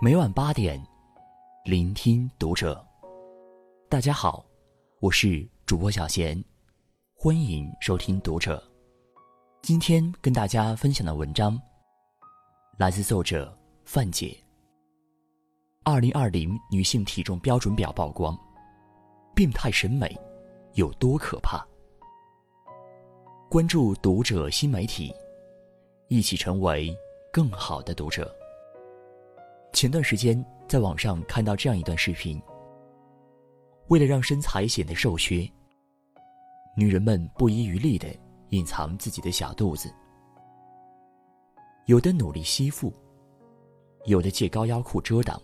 每晚八点，聆听读者。大家好，我是主播小贤，欢迎收听读者。今天跟大家分享的文章来自作者范姐。二零二零女性体重标准表曝光，病态审美有多可怕？关注读者新媒体，一起成为更好的读者。前段时间在网上看到这样一段视频。为了让身材显得瘦削，女人们不遗余力的隐藏自己的小肚子，有的努力吸腹，有的借高腰裤遮挡，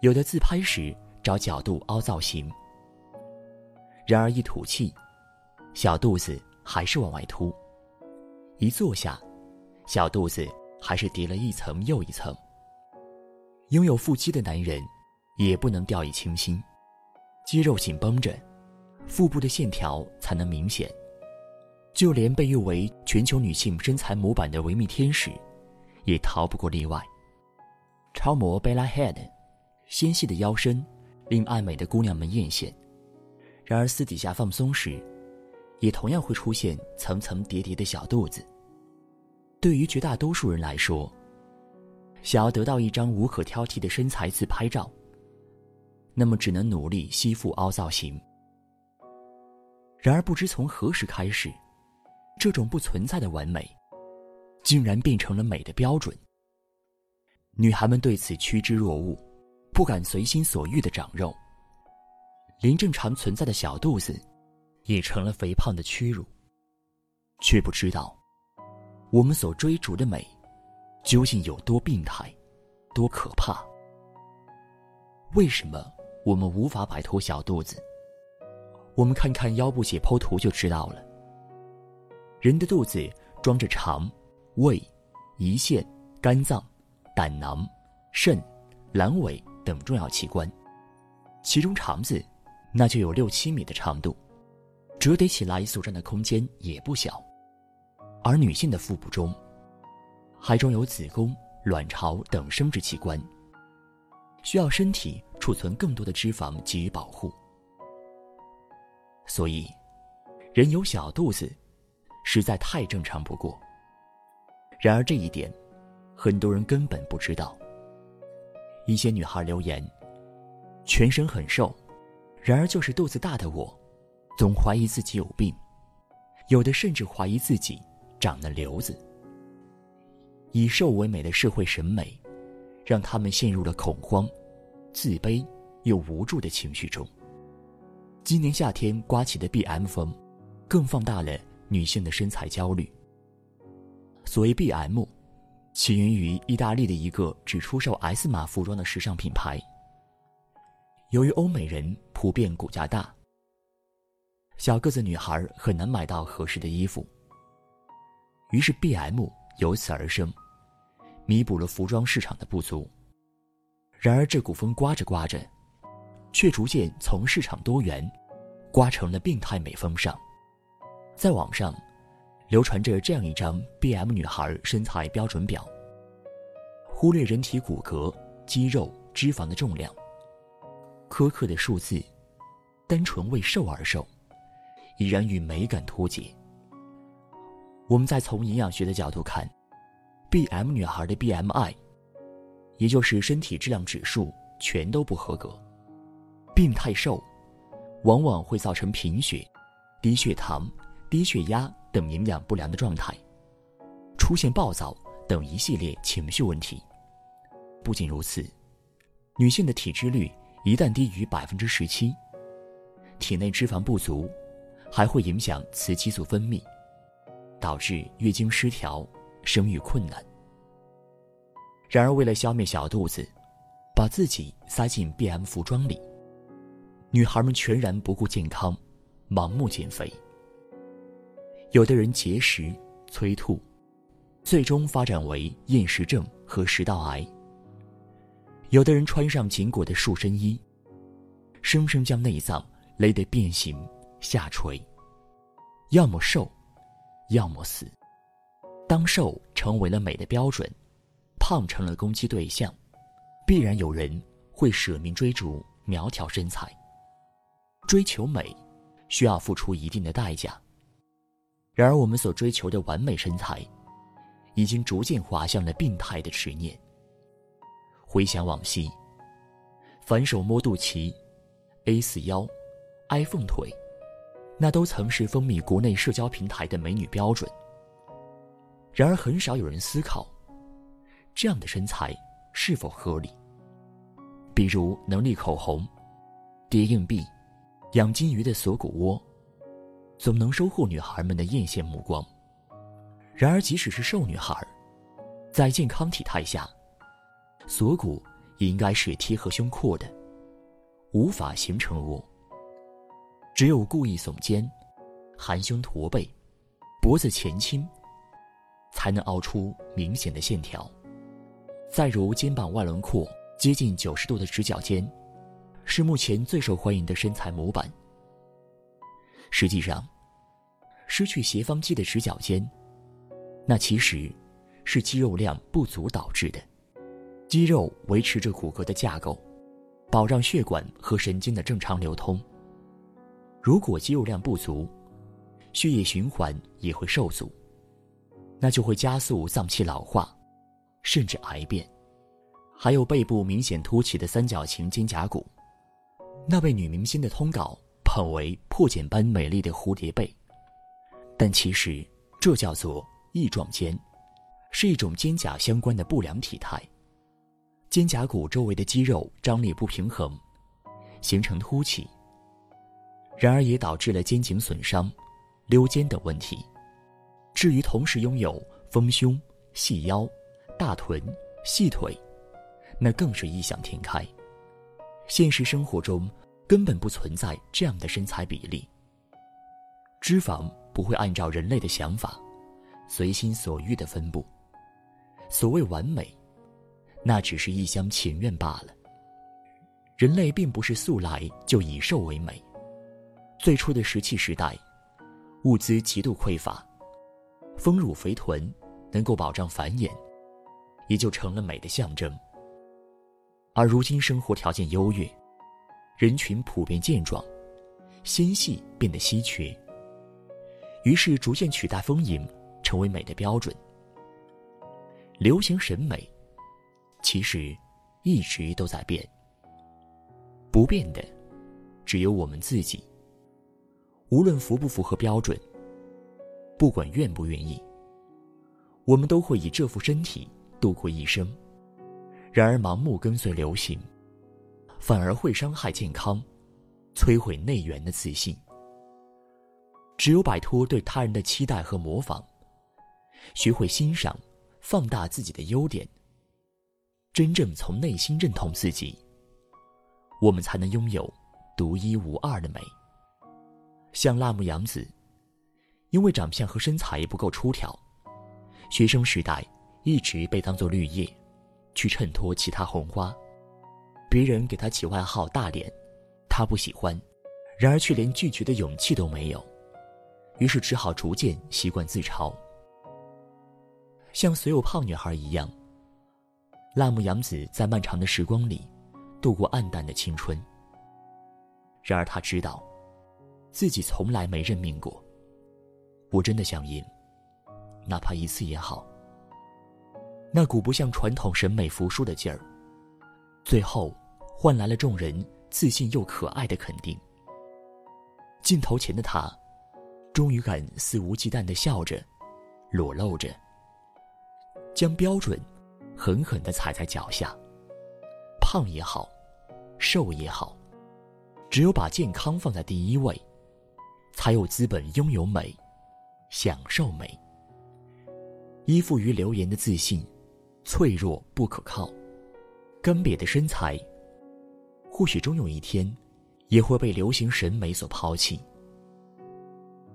有的自拍时找角度凹造型。然而一吐气，小肚子还是往外凸；一坐下，小肚子还是叠了一层又一层。拥有腹肌的男人，也不能掉以轻心，肌肉紧绷着，腹部的线条才能明显。就连被誉为全球女性身材模板的维密天使，也逃不过例外。超模 Bella Head，纤细的腰身令爱美的姑娘们艳羡，然而私底下放松时，也同样会出现层层叠叠的小肚子。对于绝大多数人来说，想要得到一张无可挑剔的身材自拍照，那么只能努力吸腹凹造型。然而不知从何时开始，这种不存在的完美，竟然变成了美的标准。女孩们对此趋之若鹜，不敢随心所欲的长肉，连正常存在的小肚子，也成了肥胖的屈辱。却不知道，我们所追逐的美。究竟有多病态，多可怕？为什么我们无法摆脱小肚子？我们看看腰部解剖图就知道了。人的肚子装着肠、胃、胰腺、肝脏、胆囊、肾、阑尾等重要器官，其中肠子那就有六七米的长度，折叠起来所占的空间也不小。而女性的腹部中，还装有子宫、卵巢等生殖器官，需要身体储存更多的脂肪给予保护。所以，人有小肚子，实在太正常不过。然而这一点，很多人根本不知道。一些女孩留言：“全身很瘦，然而就是肚子大的我，总怀疑自己有病，有的甚至怀疑自己长了瘤子。”以瘦为美的社会审美，让他们陷入了恐慌、自卑又无助的情绪中。今年夏天刮起的 BM 风，更放大了女性的身材焦虑。所谓 BM，起源于意大利的一个只出售 S 码服装的时尚品牌。由于欧美人普遍骨架大，小个子女孩很难买到合适的衣服，于是 BM 由此而生。弥补了服装市场的不足。然而，这股风刮着刮着，却逐渐从市场多元，刮成了病态美风尚。在网上，流传着这样一张 B.M 女孩身材标准表：忽略人体骨骼、肌肉、脂肪的重量，苛刻的数字，单纯为瘦而瘦，已然与美感脱节。我们再从营养学的角度看。B M 女孩的 B M I，也就是身体质量指数全都不合格，病态瘦，往往会造成贫血、低血糖、低血压等营养不良的状态，出现暴躁等一系列情绪问题。不仅如此，女性的体脂率一旦低于百分之十七，体内脂肪不足，还会影响雌激素分泌，导致月经失调。生育困难。然而，为了消灭小肚子，把自己塞进 B.M 服装里，女孩们全然不顾健康，盲目减肥。有的人节食催吐，最终发展为厌食症和食道癌。有的人穿上紧裹的塑身衣，生生将内脏勒得变形下垂，要么瘦，要么死。当瘦成为了美的标准，胖成了攻击对象，必然有人会舍命追逐苗条身材。追求美，需要付出一定的代价。然而，我们所追求的完美身材，已经逐渐滑向了病态的执念。回想往昔，反手摸肚脐，A 四腰，iPhone 腿，那都曾是风靡国内社交平台的美女标准。然而，很少有人思考，这样的身材是否合理。比如，能力口红，叠硬币，养金鱼的锁骨窝，总能收获女孩们的艳羡目光。然而，即使是瘦女孩，在健康体态下，锁骨也应该是贴合胸廓的，无法形成窝。只有故意耸肩，含胸驼背，脖子前倾。才能凹出明显的线条。再如肩膀外轮廓接近九十度的直角肩，是目前最受欢迎的身材模板。实际上，失去斜方肌的直角肩，那其实是肌肉量不足导致的。肌肉维持着骨骼的架构，保障血管和神经的正常流通。如果肌肉量不足，血液循环也会受阻。那就会加速脏器老化，甚至癌变。还有背部明显凸起的三角形肩胛骨，那被女明星的通稿捧为破茧般美丽的蝴蝶背，但其实这叫做翼状肩，是一种肩胛相关的不良体态。肩胛骨周围的肌肉张力不平衡，形成凸起，然而也导致了肩颈损伤、溜肩等问题。至于同时拥有丰胸、细腰、大臀、细腿，那更是异想天开。现实生活中根本不存在这样的身材比例。脂肪不会按照人类的想法，随心所欲的分布。所谓完美，那只是一厢情愿罢了。人类并不是素来就以瘦为美。最初的石器时代，物资极度匮乏。丰乳肥臀能够保障繁衍，也就成了美的象征。而如今生活条件优越，人群普遍健壮，纤细变得稀缺，于是逐渐取代丰盈，成为美的标准。流行审美其实一直都在变，不变的只有我们自己。无论符不符合标准。不管愿不愿意，我们都会以这副身体度过一生。然而，盲目跟随流行，反而会伤害健康，摧毁内源的自信。只有摆脱对他人的期待和模仿，学会欣赏、放大自己的优点，真正从内心认同自己，我们才能拥有独一无二的美。像辣目洋子。因为长相和身材不够出挑，学生时代一直被当作绿叶，去衬托其他红花。别人给他起外号“大脸”，他不喜欢，然而却连拒绝的勇气都没有，于是只好逐渐习惯自嘲。像所有胖女孩一样，辣目洋子在漫长的时光里度过暗淡的青春。然而她知道，自己从来没认命过。我真的想赢，哪怕一次也好。那股不向传统审美服输的劲儿，最后换来了众人自信又可爱的肯定。镜头前的他，终于敢肆无忌惮的笑着，裸露着，将标准狠狠的踩在脚下。胖也好，瘦也好，只有把健康放在第一位，才有资本拥有美。享受美，依附于流言的自信，脆弱不可靠，干瘪的身材，或许终有一天，也会被流行审美所抛弃。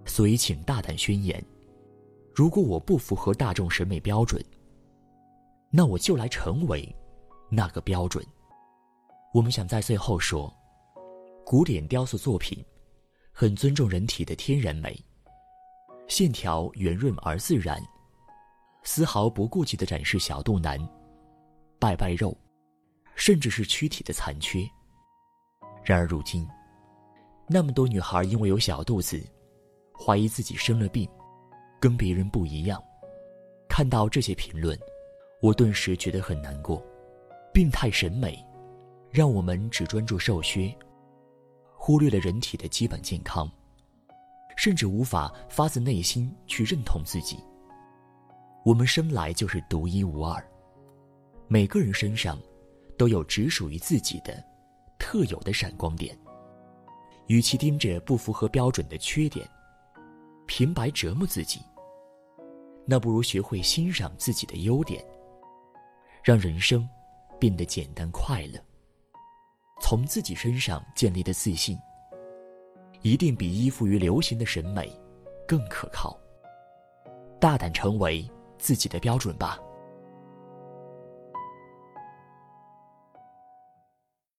所以，请大胆宣言：如果我不符合大众审美标准，那我就来成为那个标准。我们想在最后说，古典雕塑作品，很尊重人体的天然美。线条圆润而自然，丝毫不顾忌的展示小肚腩、拜拜肉，甚至是躯体的残缺。然而如今，那么多女孩因为有小肚子，怀疑自己生了病，跟别人不一样。看到这些评论，我顿时觉得很难过。病态审美，让我们只专注瘦削，忽略了人体的基本健康，甚至无法发自内心去认同自己。我们生来就是独一无二，每个人身上都有只属于自己的特有的闪光点。与其盯着不符合标准的缺点，平白折磨自己，那不如学会欣赏自己的优点，让人生变得简单快乐。从自己身上建立的自信，一定比依附于流行的审美更可靠。大胆成为。自己的标准吧。